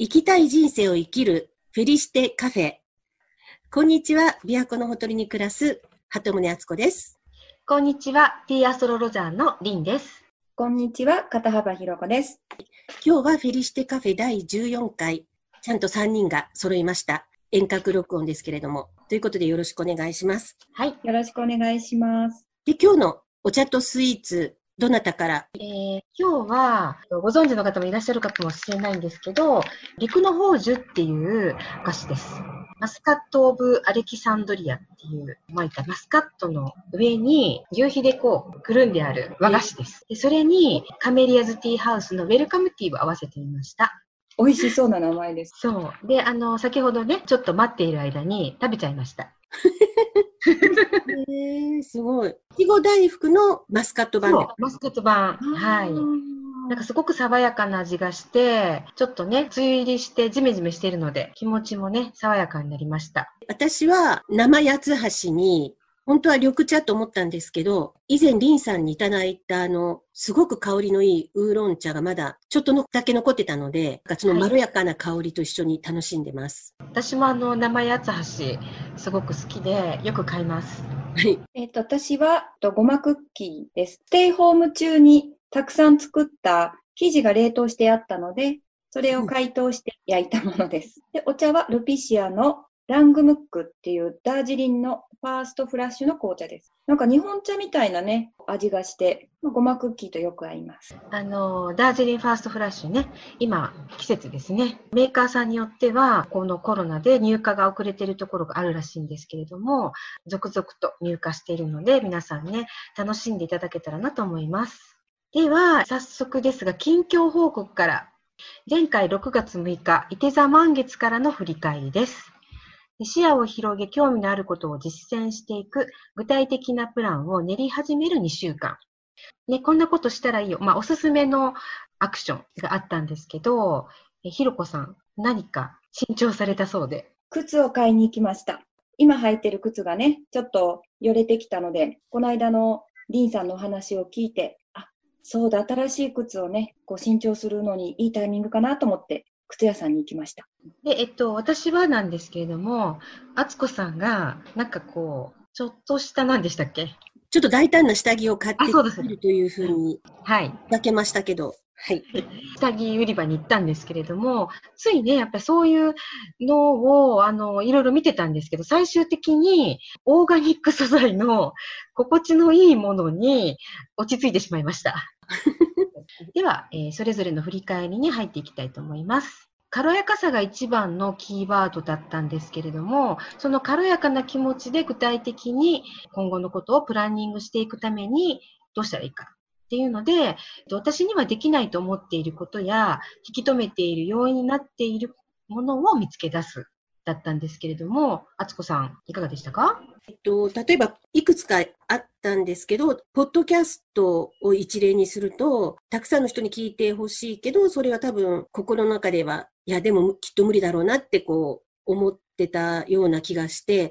生きたい人生を生きるフェリシテカフェ。こんにちは、琵琶湖のほとりに暮らす鳩宗敦子です。こんにちは、ティーアストロロジャーのリンです。こんにちは、片幅ひろ子です。今日はフェリシテカフェ第14回、ちゃんと3人が揃いました。遠隔録音ですけれども。ということでよろしくお願いします。はい。よろしくお願いします。で、今日のお茶とスイーツ、どなたから？えー今日は、ご存知の方もいらっしゃるかもしれないんですけど、陸の宝珠っていうお菓子です。マスカット・オブ・アレキサンドリアっていう巻いたマスカットの上に牛皮でこうくるんである和菓子です。でそれにカメリアズティーハウスのウェルカムティーを合わせてみました。美味しそうな名前です。そう。で、あの、先ほどね、ちょっと待っている間に食べちゃいました。えー、すごい。いちご大福のマスカット版マスカット版。はい。なんかすごく爽やかな味がして、ちょっとね、梅雨入りしてジメジメしているので、気持ちもね、爽やかになりました。私は生八つ橋に、本当は緑茶と思ったんですけど、以前リンさんにいただいたあの、すごく香りのいいウーロン茶がまだちょっとのだけ残ってたので、そのまろやかな香りと一緒に楽しんでます。私もあの、生八つ橋、すごく好きで、よく買います。はい。えっ、と、私は、とごまクッキーです。ステイホーム中にたくさん作った生地が冷凍してあったので、それを解凍して焼いたものです。で、お茶はルピシアのラングムックっていうダージリンのファーストフラッシュの紅茶です。なんか日本茶みたいなね、味がして、まあごまクッキーとよく合います。あの、ダージリンファーストフラッシュね、今、季節ですね。メーカーさんによっては、このコロナで入荷が遅れているところがあるらしいんですけれども、続々と入荷しているので、皆さんね、楽しんでいただけたらなと思います。では、早速ですが、近況報告から。前回6月6日、伊手座満月からの振り返りです。視野を広げ、興味のあることを実践していく具体的なプランを練り始める2週間。ね、こんなことしたらいいよ。まあ、おすすめのアクションがあったんですけど、えひろこさん、何か新調されたそうで。靴を買いに行きました。今履いてる靴がね、ちょっとよれてきたので、この間のリンさんのお話を聞いて、あ、そうだ、新しい靴をね、こう新調するのにいいタイミングかなと思って、靴屋さんに行きました。で、えっと、私はなんですけれども、あつこさんが、なんかこう、ちょっとした何でしたっけ？ちょっと大胆な下着を買ってあそうですくるというふうにはい。だけましたけど、はい。下着売り場に行ったんですけれども、ついね、やっぱりそういうのを、あの、いろいろ見てたんですけど、最終的にオーガニック素材の心地のいいものに落ち着いてしまいました。では、えーそれぞれの振り返りに入っていきたいと思います。軽やかさが一番のキーワードだったんですけれども、その軽やかな気持ちで具体的に今後のことをプランニングしていくためにどうしたらいいかっていうので、私にはできないと思っていることや、引き止めている要因になっているものを見つけ出す。だったんですけれども、あつこさん、いかがでしたか？えっと、例えば、いくつかあったんですけど、ポッドキャストを一例にすると、たくさんの人に聞いてほしいけど、それは多分、心の中では、いや、でもきっと無理だろうなって、こう、思ってたような気がして、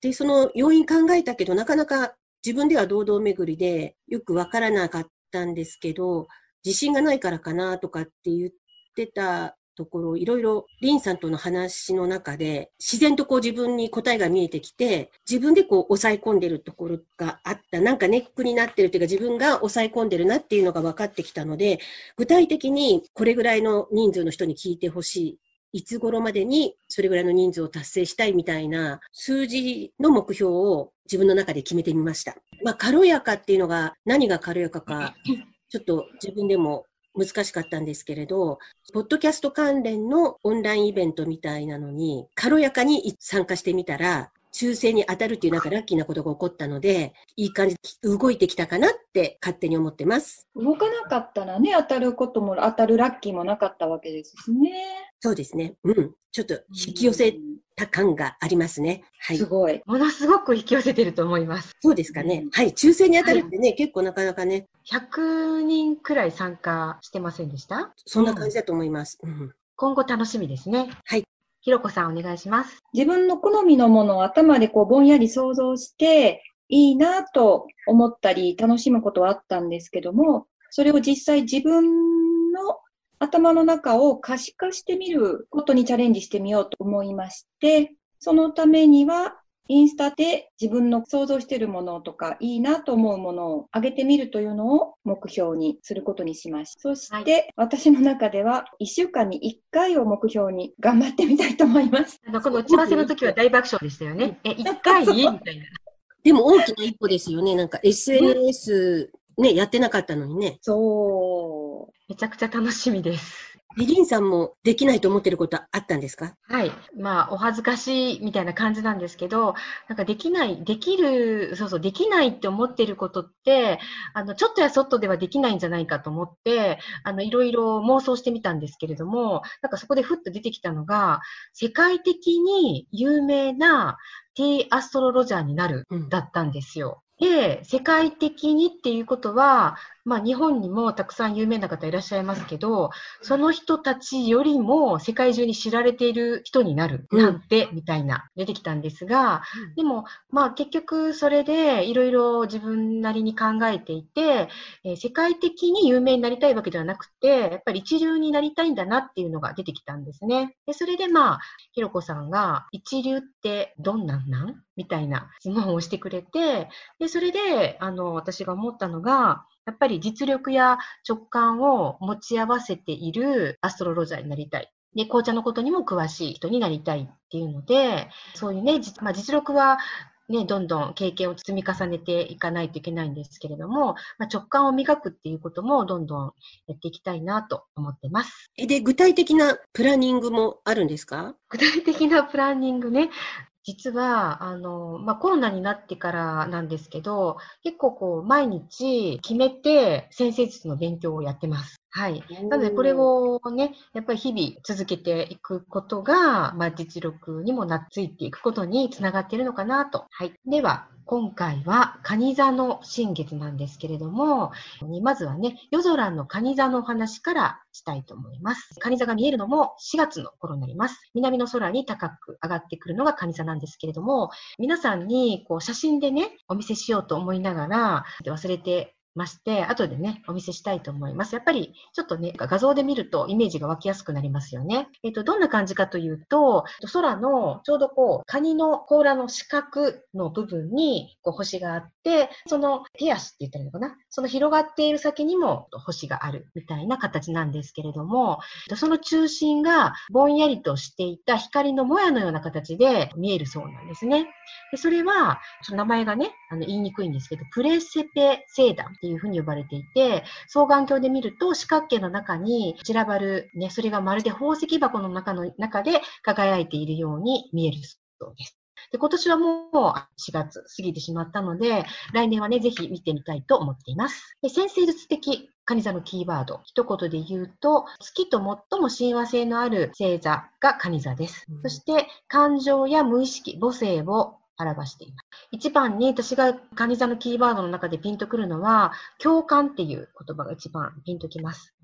で、その要因考えたけど、なかなか自分では堂々巡りで、よくわからなかったんですけど、自信がないからかなとかって言ってたところ、いろいろリンさんとの話の中で、自然とこう自分に答えが見えてきて、自分でこう抑え込んでるところがあった。なんかネックになってるというか自分が抑え込んでるなっていうのが分かってきたので、具体的にこれぐらいの人数の人に聞いてほしい。いつ頃までにそれぐらいの人数を達成したいみたいな数字の目標を自分の中で決めてみました。まあ軽やかっていうのが何が軽やかか、ちょっと自分でも難しかったんですけれど、ポッドキャスト関連のオンラインイベントみたいなのに、軽やかに参加してみたら、抽選に当たるっていうなんかラッキーなことが起こったので、いい感じに動いてきたかなって勝手に思ってます。動かなかったらね、当たることも、当たるラッキーもなかったわけですしね。そうですね。うん。ちょっと引き寄せた感がありますね。はいす。ごい。ものすごく引き寄せてると思います。そうですかね。はい。抽選に当たるってね、結構なかなかね、100人くらい参加してませんでした？そんな感じだと思います。うん。今後楽しみですね。はい。ひろこさんお願いします。自分の好みのものを頭でこうぼんやり想像して、いいなと思ったり楽しむことはあったんですけども、それを実際自分の頭の中を可視化してみることにチャレンジしてみようと思いまして、そのためには、インスタで自分の想像しているものとか、いいなと思うものを上げてみるというのを目標にすることにしました。そして、私の中では、1週間に1回を目標に頑張ってみたいと思います。あの、この打ち合わせの時は大爆笑でしたよね。え、一回？みたいな。でも大きな一歩ですよね。なんか SNS ね、やってなかったのにね。そう。めちゃくちゃ楽しみです。リリンさんもできないと思ってることあったんですか？はい。まあ、お恥ずかしいみたいな感じなんですけど、なんかできない、できる、そうそう、できないって思ってることって、あの、ちょっとやそっとではできないんじゃないかと思って、あの、いろいろ妄想してみたんですけれども、なんかそこでふっと出てきたのが、世界的に有名なティーアストロロジャーになるうんだったんですよ。で、世界的にっていうことは、まあ日本にもたくさん有名な方いらっしゃいますけど、その人たちよりも世界中に知られている人になるなんて、みたいな出てきたんですが、でもまあ結局それでいろいろ自分なりに考えていて、えー世界的に有名になりたいわけではなくて、やっぱり一流になりたいんだなっていうのが出てきたんですね。で、それでまあ、ひろこさんが一流ってどんなんなん？みたいな質問をしてくれて、で、それで、あの、私が思ったのが、やっぱり実力や直感を持ち合わせているアストロロジャーになりたい。で、紅茶のことにも詳しい人になりたいっていうので、そういうね、じまあ、実力はね、どんどん経験を積み重ねていかないといけないんですけれども、まあ、直感を磨くっていうこともどんどんやっていきたいなと思ってます。えで、具体的なプランニングもあるんですか？具体的なプランニングね、実は、あの、まあ、コロナになってからなんですけど、結構こう、毎日決めて先生術の勉強をやってます。はい。なので、これをね、やっぱり日々続けていくことが、まあ、実力にもなっついていくことにつながっているのかなと。はい。では、今回は、蟹座の新月なんですけれども、まずはね、夜空の蟹座のお話からしたいと思います。蟹座が見えるのも4月の頃になります。南の空に高く上がってくるのが蟹座なんですけれども、皆さんにこう写真でね、お見せしようと思いながら、忘れてまして、後でね、お見せしたいと思います。やっぱり、ちょっとね、画像で見るとイメージが湧きやすくなりますよね。えっと、どんな感じかというと、空のちょうどこう、カニの甲羅の四角の部分にこう星があって、その手足って言ったらいいのかな？その広がっている先にも星があるみたいな形なんですけれども、その中心がぼんやりとしていた光のもやのような形で見えるそうなんですね。でそれは、その名前がね、あの言いにくいんですけど、プレセペ星団っていうふうに呼ばれていて、双眼鏡で見ると四角形の中に散らばる、ね、それがまるで宝石箱の中の中で輝いているように見えるそうです。で今年はもう4月過ぎてしまったので、来年はね、ぜひ見てみたいと思っています。で先生術的カニ座のキーワード、一言で言うと、月と最も親和性のある星座がカニ座です。うんそして、感情や無意識、母性を表しています。一番に私がカニ座のキーワードの中でピンとくるのは、共感っていう言葉が一番ピンときます。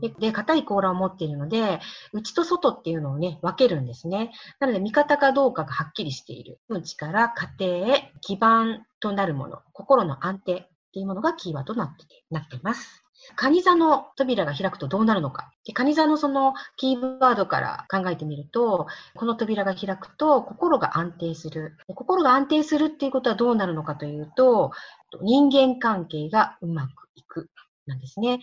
で、で硬い甲羅を持っているので、内と外っていうのをね、分けるんですね。なので、味方かどうかがはっきりしている。内から家庭、基盤となるもの、心の安定っていうものがキーワードになっててなっています。カニ座の扉が開くとどうなるのか。でカニ座のそのキーワードから考えてみると、この扉が開くと心が安定する。心が安定するっていうことはどうなるのかというと、人間関係がうまくいく。なんですね。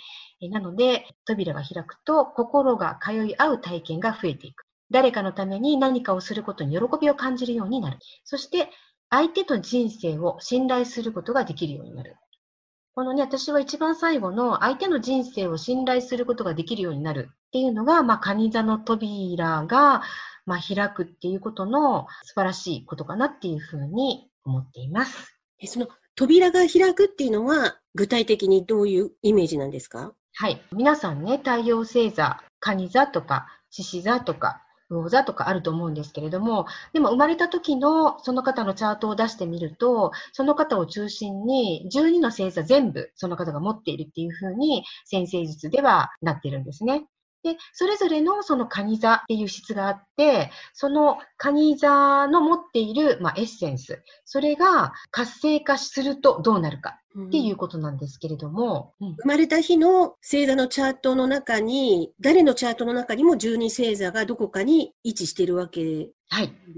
なので、扉が開くと心が通い合う体験が増えていく。誰かのために何かをすることに喜びを感じるようになる。そして、相手と人生を信頼することができるようになる。このね、私は一番最後の相手の人生を信頼することができるようになるっていうのが、まあ、カニ座の扉が、まあ、開くっていうことの素晴らしいことかなっていうふうに思っています。えその扉が開くっていうのは、具体的にどういうイメージなんですか？はい。皆さんね、太陽星座、蟹座とか、獅子座とか、魚座とかあると思うんですけれども、でも生まれた時のその方のチャートを出してみると、その方を中心に12の星座全部その方が持っているっていうふうに先生術ではなってるんですね。で、それぞれのそのカニ座っていう質があって、そのカニ座の持っている、まあ、エッセンス、それが活性化するとどうなるか。っていうことなんですけれども、うん、生まれた日の星座のチャートの中に、誰のチャートの中にも12星座がどこかに位置しているわけで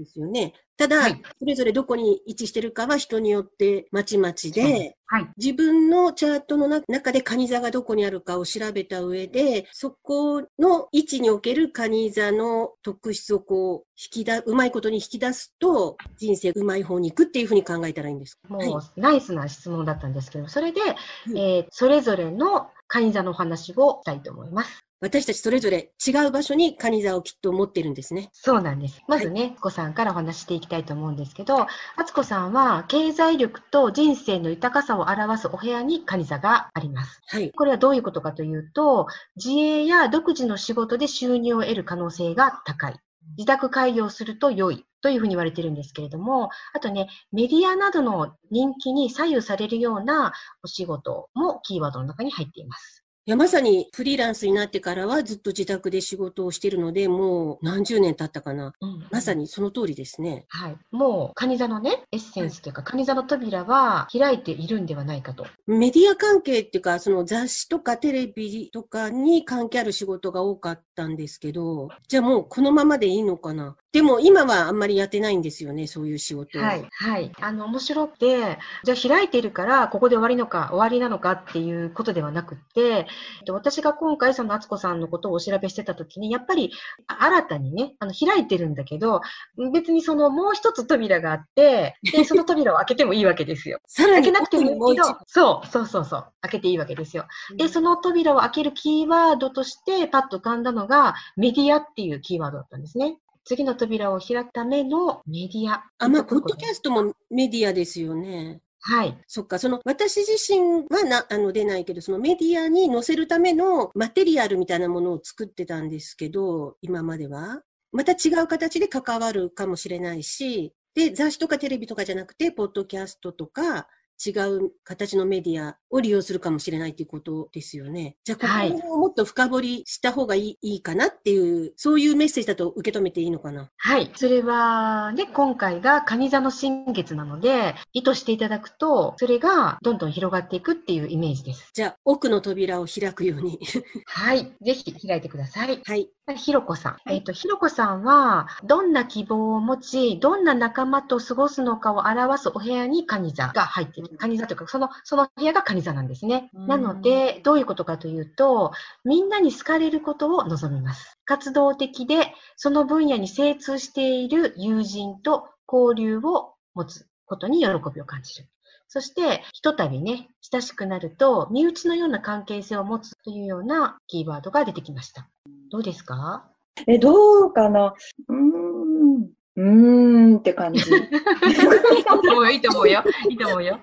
すよね。はいただ、はい、それぞれどこに位置してるかは人によってまちまちで、はい、自分のチャートの中でカニ座がどこにあるかを調べた上で、そこの位置におけるカニ座の特質をこう、引きだ、うまいことに引き出すと、人生うまい方に行くっていうふうに考えたらいいんです。もう、はい、ナイスな質問だったんですけど、それで、うん、えー、それぞれのカニ座のお話をしたいと思います。私たちそれぞれ違う場所にカニ座をきっと持ってるんですね。そうなんです。まずね、はい、子さんからお話していきたいと思うんですけど、あつこさんは経済力と人生の豊かさを表すお部屋にカニ座があります。はい。これはどういうことかというと、自営や独自の仕事で収入を得る可能性が高い。自宅開業すると良い。というふうに言われてるんですけれども、あとね、メディアなどの人気に左右されるようなお仕事もキーワードの中に入っています。いや、まさにフリーランスになってからはずっと自宅で仕事をしてるので、もう何十年経ったかな。うん、まさにその通りですね。はい。もう、カニ座のね、エッセンスというか、カニ座の扉は開いているんではないかと。メディア関係っていうか、その雑誌とかテレビとかに関係ある仕事が多かったんですけど、じゃあもうこのままでいいのかな。でも今はあんまりやってないんですよね、そういう仕事はい。はい。あの、面白くて、じゃあ開いているから、ここで終わりのか、終わりなのかっていうことではなくて、私が今回その敦子さんのことをお調べしてた時に、やっぱり新たにね、あの、開いてるんだけど、別にそのもう一つ扉があって、で、その扉を開けてもいいわけですよ。開けなくてもいいけど、そう、そうそうそう、開けていいわけですよ。で、その扉を開けるキーワードとして、パッと浮かんだのが、メディアっていうキーワードだったんですね。次の扉を開くためのメディア。あ、まあ、ポッドキャストもメディアですよね。はい。そっか、その私自身はな、あの出ないけど、そのメディアに載せるためのマテリアルみたいなものを作ってたんですけど、今までは。また違う形で関わるかもしれないし、で、雑誌とかテレビとかじゃなくて、ポッドキャストとか、違う形のメディアを利用するかもしれないということですよね。じゃあ、ここをもっと深掘りした方がいい,、い、いかなっていう、そういうメッセージだと受け止めていいのかな？はい。それは、ね、今回が蟹座の新月なので、意図していただくと、それがどんどん広がっていくっていうイメージです。じゃあ、奥の扉を開くように。はい。ぜひ開いてください。はい。ひろこさん。はい、えっ、ー、と、ひろこさんは、どんな希望を持ち、どんな仲間と過ごすのかを表すお部屋に蟹座が入っている。蟹座というか、その、その部屋が蟹座なんですね。なので、どういうことかというと、みんなに好かれることを望みます。活動的で、その分野に精通している友人と交流を持つことに喜びを感じる。そして、ひとたびね、親しくなると、身内のような関係性を持つというようなキーワードが出てきました。どうですか？え、どうかな？うーん。うーんって感じ。いいと思うよ、いいと思うよ。いいと思うよ。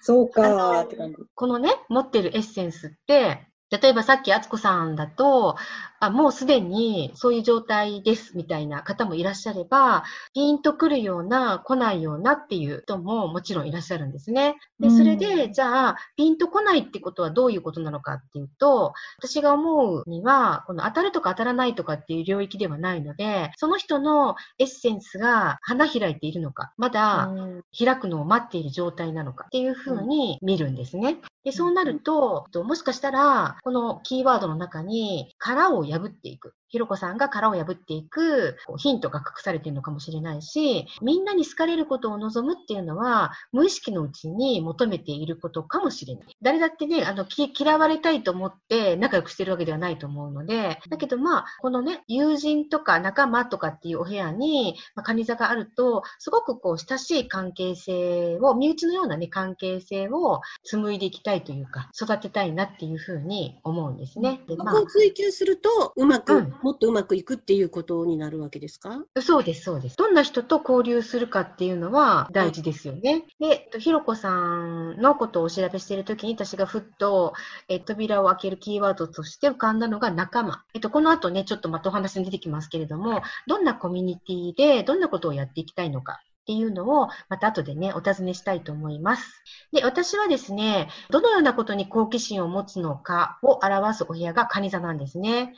そうかって感じ。このね、持ってるエッセンスって、例えばさっき敦子さんだと、あもうすでにそういう状態ですみたいな方もいらっしゃれば、ピンとくるような、来ないようなっていう人ももちろんいらっしゃるんですね。で、それで、じゃあ、ピンと来ないってことはどういうことなのかっていうと、私が思うには、この当たるとか当たらないとかっていう領域ではないので、その人のエッセンスが花開いているのか、まだ開くのを待っている状態なのかっていうふうに見るんですね。で、そうなると、もしかしたら、このキーワードの中に殻を破っていく。ひろこさんが殻を破っていくヒントが隠されているのかもしれないし、みんなに好かれることを望むっていうのは、無意識のうちに求めていることかもしれない。誰だってね、あの、嫌われたいと思って仲良くしてるわけではないと思うので、だけどまあ、このね、友人とか仲間とかっていうお部屋に、まあ、カニ座があると、すごくこう、親しい関係性を、身内のようなね、関係性を紡いでいきたいというか、育てたいなっていうふうに思うんですね。でまあ、追求すると、うまく、うんもっとうまくいくっていうことになるわけですか？そうです、そうです。どんな人と交流するかっていうのは大事ですよね。で、ひろこさんのことをお調べしているときに私がふっと、え扉を開けるキーワードとして浮かんだのが仲間。えっと、この後ね、ちょっとまたお話に出てきますけれども、どんなコミュニティでどんなことをやっていきたいのか。っていうのを、また後でね、お尋ねしたいと思います。で、私はですね、どのようなことに好奇心を持つのかを表すお部屋がカニ座なんですね。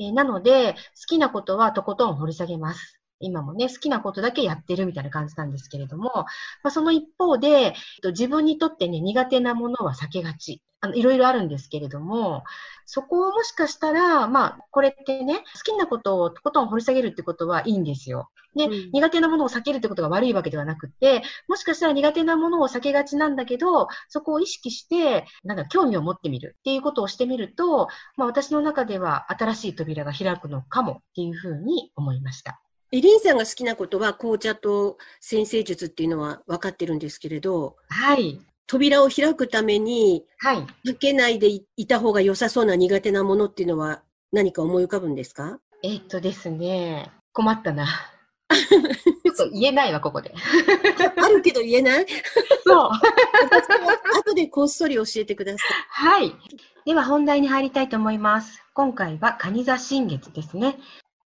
え、なので、好きなことはとことん掘り下げます。今もね、好きなことだけやってるみたいな感じなんですけれども、まあ、その一方で、自分にとってね、苦手なものは避けがち。あの、いろいろあるんですけれども、そこをもしかしたら、まあ、これってね、好きなことをとことん掘り下げるってことはいいんですよ。で、うん、苦手なものを避けるってことが悪いわけではなくて、もしかしたら苦手なものを避けがちなんだけど、そこを意識して、なんか興味を持ってみるっていうことをしてみると、まあ私の中では新しい扉が開くのかもっていうふうに思いました。エリンさんが好きなことは紅茶と先生術っていうのは分かってるんですけれど、はい。扉を開くために、はい。開けないでいた方が良さそうな苦手なものっていうのは何か思い浮かぶんですか？えー、っとですね、困ったな。ちょっと言えないわ、ここで。あるけど言えない？そう。後でこっそり教えてください。はい。では本題に入りたいと思います。今回は蟹座新月ですね。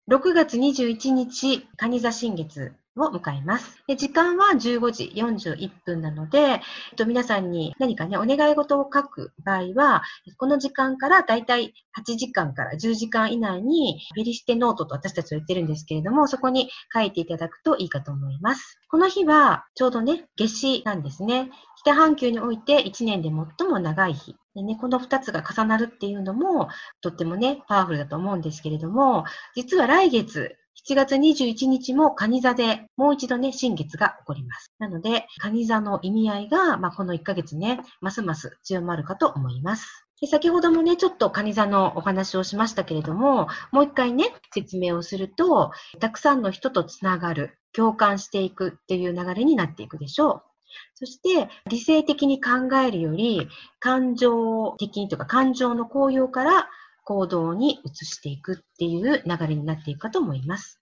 6月21日、蟹座新月を迎えます。時間は15時41分なので、えっと、皆さんに何かね、お願い事を書く場合は、この時間からだいたい8時間から10時間以内に、フェリシテノートと私たちは言ってるんですけれども、そこに書いていただくといいかと思います。この日は、ちょうどね、夏至なんですね。北半球において1年で最も長い日。でね、この2つが重なるっていうのも、とってもね、パワフルだと思うんですけれども、実は来月、7月21日も蟹座でもう一度ね、新月が起こります。なので、蟹座の意味合いが、まあ、この1ヶ月ね、ますます強まるかと思います。で先ほどもね、ちょっと蟹座のお話をしましたけれども、もう一回ね、説明をすると、たくさんの人とつながる、共感していくっていう流れになっていくでしょう。そして、理性的に考えるより、感情的にとか、感情の高揚から行動に移していくっていう流れになっていくかと思います。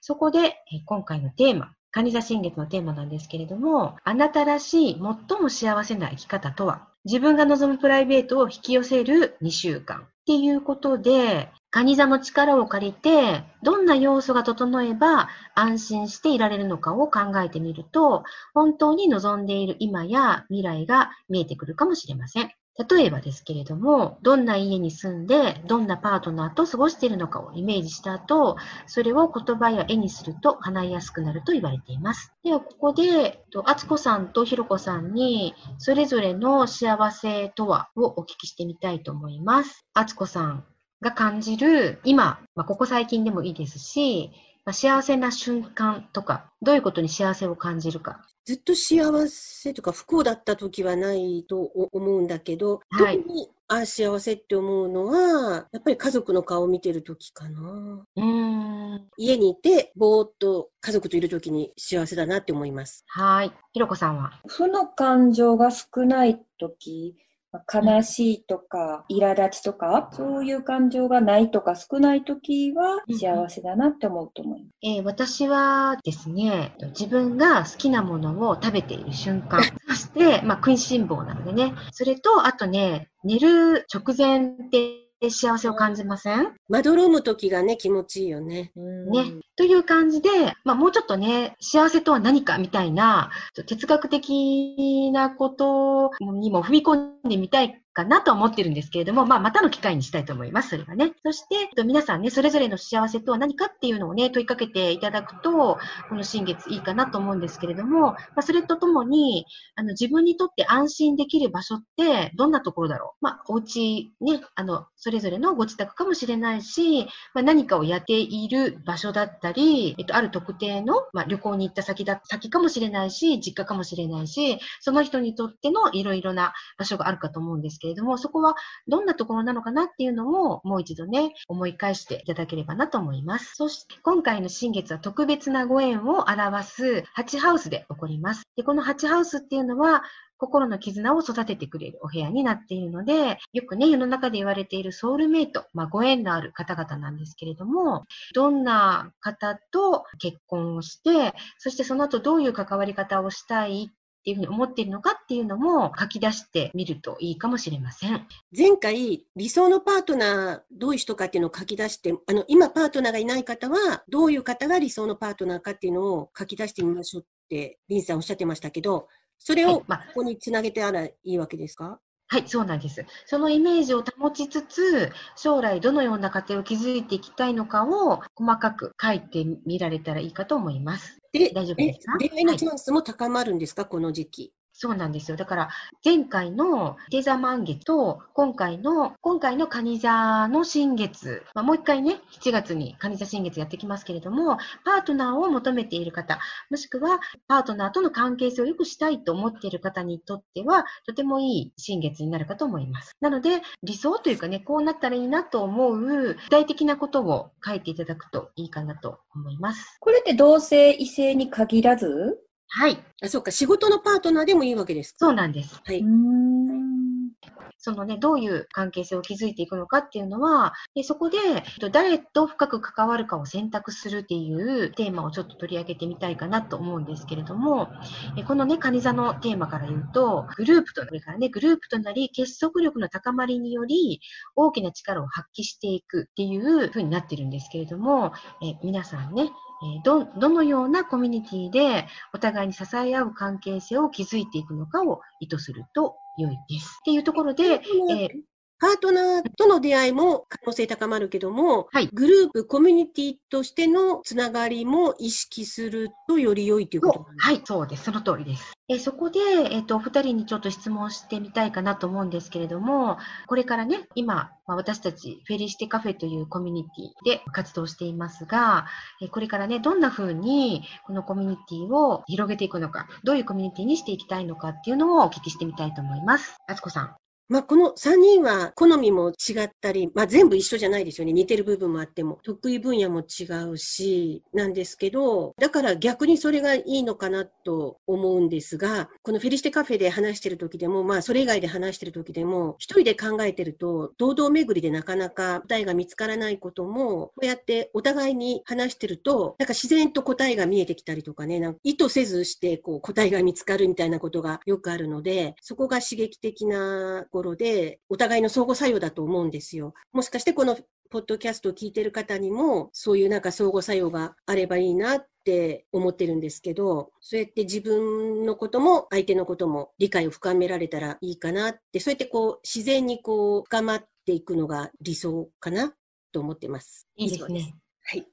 そこで、今回のテーマ、カニ座新月のテーマなんですけれども、あなたらしい最も幸せな生き方とは、自分が望むプライベートを引き寄せる2週間っていうことで、カニ座の力を借りて、どんな要素が整えば安心していられるのかを考えてみると、本当に望んでいる今や未来が見えてくるかもしれません。例えばですけれども、どんな家に住んで、どんなパートナーと過ごしているのかをイメージした後、それを言葉や絵にすると叶いやすくなると言われています。では、ここで、あつこさんとひろこさんに、それぞれの幸せとはをお聞きしてみたいと思います。あつこさん、が感じる今、まあ、ここ最近でもいいですし、まあ、幸せな瞬間とか、どういうことに幸せを感じるか。ずっと幸せとか不幸だった時はないと思うんだけど、はい、特にあ幸せって思うのは、やっぱり家族の顔を見てる時かな。うん家にいて、ぼーっと家族といる時に幸せだなって思います。はい。ひろこさんは？負の感情が少ない時悲しいとか、苛立ちとか、そういう感情がないとか少ない時は幸せだなって思うと思います。えー、私はですね、自分が好きなものを食べている瞬間、そして、まあ、食いしん坊なのでね、それと、あとね、寝る直前って幸せを感じません？まどろむ時がね、気持ちいいよね。ね。という感じで、まあもうちょっとね、幸せとは何かみたいな、哲学的なことにも踏み込んでみたいかなと思ってるんですけれども、まあ、またの機会にしたいと思います。それはね。そして、えっと皆さんね、それぞれの幸せとは何かっていうのをね、問いかけていただくと、この新月いいかなと思うんですけれども、まあ、それとともに、あの、自分にとって安心できる場所ってどんなところだろう。まあ、お家ね、あの、それぞれのご自宅かもしれないし、まあ、何かをやっている場所だったり、えっと、ある特定の、まあ、旅行に行った先だ、先かもしれないし、実家かもしれないし、その人にとってのいろいろな場所があるかと思うんですけれども、そこはどんなところなのかなっていうのももう一度ね、思い返していただければなと思います。そして今回の新月は特別なご縁を表す8ハウスで起こります。で、この8ハウスっていうのは心の絆を育ててくれるお部屋になっているので、よくね、世の中で言われているソウルメイト、まあ、ご縁のある方々なんですけれども、どんな方と結婚をして、そしてその後どういう関わり方をしたいっていうふうに思っているのかっていうのも書き出してみるといいかもしれません。前回、理想のパートナー、どういう人かっていうのを書き出して、あの、今パートナーがいない方は、どういう方が理想のパートナーかっていうのを書き出してみましょうっって、リンさんおっしゃってましたけど、それをここにつなげてあらいいわけですか？はい、そうなんです。そのイメージを保ちつつ、将来どのような家庭を築いていきたいのかを細かく書いてみられたらいいかと思います。で、大丈夫ですか？え恋愛のチャンスも高まるんですか、この時期。そうなんですよ。だから、前回の手座満月と、今回の、今回の蟹座の新月、まあ、もう一回ね、7月に蟹座新月やってきますけれども、パートナーを求めている方、もしくは、パートナーとの関係性を良くしたいと思っている方にとっては、とてもいい新月になるかと思います。なので、理想というかね、こうなったらいいなと思う、具体的なことを書いていただくといいかなと思います。これって同性異性に限らず？はい、あ、そうか、仕事のパートナーでもいいわけですか？そうなんです。はい。ん。そのね、どういう関係性を築いていくのかっていうのは、でそこで、えっと誰と深く関わるかを選択するっていうテーマをちょっと取り上げてみたいかなと思うんですけれども、えこのね、カニ座のテーマから言うと、グループと、これからね、グループとなり、結束力の高まりにより、大きな力を発揮していくっていう風になってるんですけれども、え皆さんね、えーど、どのようなコミュニティでお互いに支え合う関係性を築いていくのかを意図すると良いです。っていうところで、えーパートナーとの出会いも可能性高まるけども、はいグループ、コミュニティとしてのつながりも意識するとより良いということですはい、そうです。その通りです。えーそこで、えっ、と、お二人にちょっと質問してみたいかなと思うんですけれども、これからね、今、まあ私たちフェリシテカフェというコミュニティで活動していますが、えーこれからね、どんな風にこのコミュニティを広げていくのか、どういうコミュニティにしていきたいのかっていうのをお聞きしてみたいと思います。あつこさん。まあ、この3人は好みも違ったり、まあ、全部一緒じゃないですよね。似てる部分もあっても。得意分野も違うし、なんですけど、だから逆にそれがいいのかなと思うんですが、このフェリシテカフェで話してる時でも、まあ、それ以外で話してる時でも、一人で考えてると、堂々巡りでなかなか答えが見つからないことも、こうやってお互いに話してると、なんか自然と答えが見えてきたりとかね、なんか意図せずしてこう答えが見つかるみたいなことがよくあるので、そこが刺激的なところで、お互いの相互作用だと思うんですよ。もしかしてこのポッドキャストを聞いてる方にも、そういうなんか相互作用があればいいなって思ってるんですけど、そうやって自分のことも相手のことも理解を深められたらいいかなって、そうやってこう自然にこう深まっていくのが理想かなと思ってます。いいですね。はい。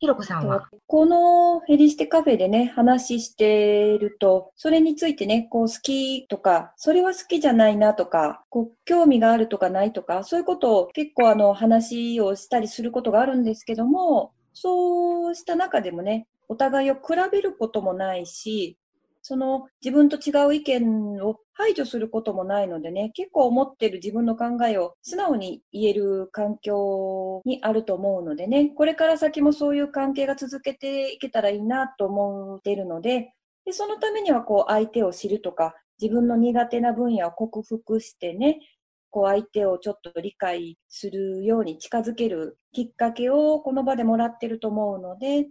ひろこさんは？このヘリシテカフェでね、話してると、それについてね、こう好きとか、それは好きじゃないなとか、こう興味があるとかないとか、そういうことを結構あの話をしたりすることがあるんですけども、そうした中でもね、お互いを比べることもないし、その自分と違う意見を排除することもないのでね、結構思ってる自分の考えを素直に言える環境にあると思うのでね、これから先もそういう関係が続けていけたらいいなと思っているので、でそのためにはこう相手を知るとか、自分の苦手な分野を克服してね、こう相手をちょっと理解するように近づけるきっかけをこの場でもらってると思うので、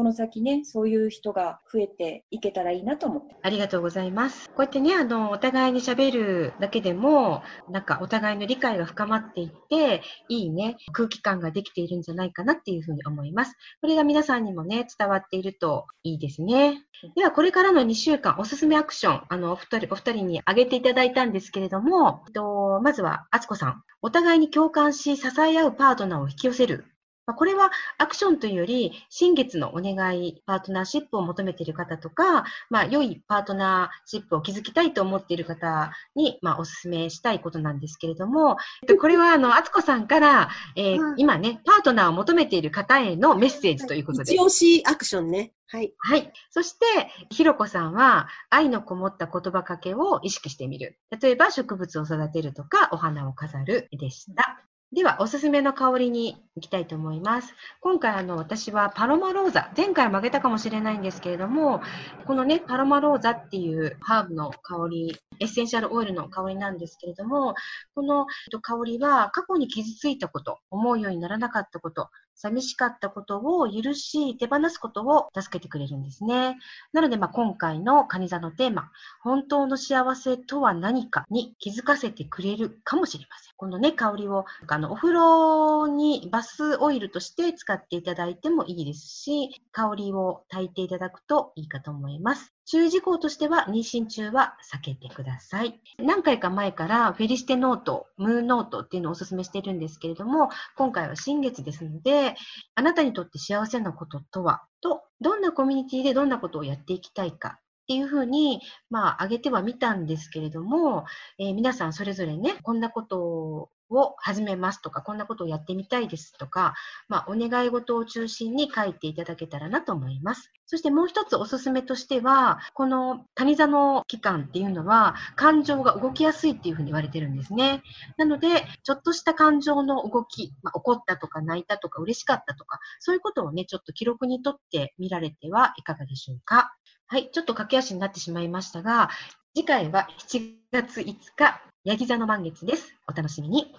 この先ね、そういう人が増えていけたらいいなと思って。ありがとうございます。こうやってね、あの、お互いに喋るだけでも、なんかお互いの理解が深まっていって、いいね、空気感ができているんじゃないかなっていうふうに思います。これが皆さんにもね、伝わっているといいですね。では、これからの2週間、おすすめアクション、あの、お二人、お二人に挙げていただいたんですけれども、えっと、まずは、あつこさん。お互いに共感し、支え合うパートナーを引き寄せる。まあこれはアクションというより、新月のお願い、パートナーシップを求めている方とか、まあ、良いパートナーシップを築きたいと思っている方に、まあ、お勧めしたいことなんですけれども、えっとこれは、あの、あつこさんから、えーうん今ね、パートナーを求めている方へのメッセージということで一。押しアクションね。はい。はい。そして、ひろこさんは、愛のこもった言葉かけを意識してみる。例えば、植物を育てるとか、お花を飾るでした。では、おすすめの香りに行きたいと思います。今回、あの、私はパロマローザ。前回曲げたかもしれないんですけれども、このね、パロマローザっていうハーブの香り、エッセンシャルオイルの香りなんですけれども、この香りは過去に傷ついたこと、思うようにならなかったこと、寂しかったことを許し、手放すことを助けてくれるんですね。なので、まあ、今回のカニ座のテーマ、本当の幸せとは何かに気づかせてくれるかもしれません。このね、香りを、あの、お風呂にバスオイルとして使っていただいてもいいですし、香りを炊いていただくといいかと思います。注意事項としては、妊娠中は避けてください。何回か前からフェリシテノート、ムーノートっていうのをお勧めしているんですけれども、今回は新月ですので、あなたにとって幸せなこととは、と、どんなコミュニティでどんなことをやっていきたいかっていうふうに、まあ、挙げてはみたんですけれども、えー、皆さんそれぞれね、こんなことを始めますとか、こんなことをやってみたいですとか、まあ、お願い事を中心に書いていただけたらなと思います。そしてもう一つおすすめとしては、この谷座の期間っていうのは、感情が動きやすいっていうふうに言われてるんですね。なので、ちょっとした感情の動き、まあ、怒ったとか泣いたとか嬉しかったとか、そういうことをね、ちょっと記録にとってみられてはいかがでしょうか。はい、ちょっと駆け足になってしまいましたが、次回は7月5日、ヤギ座の満月です。お楽しみに。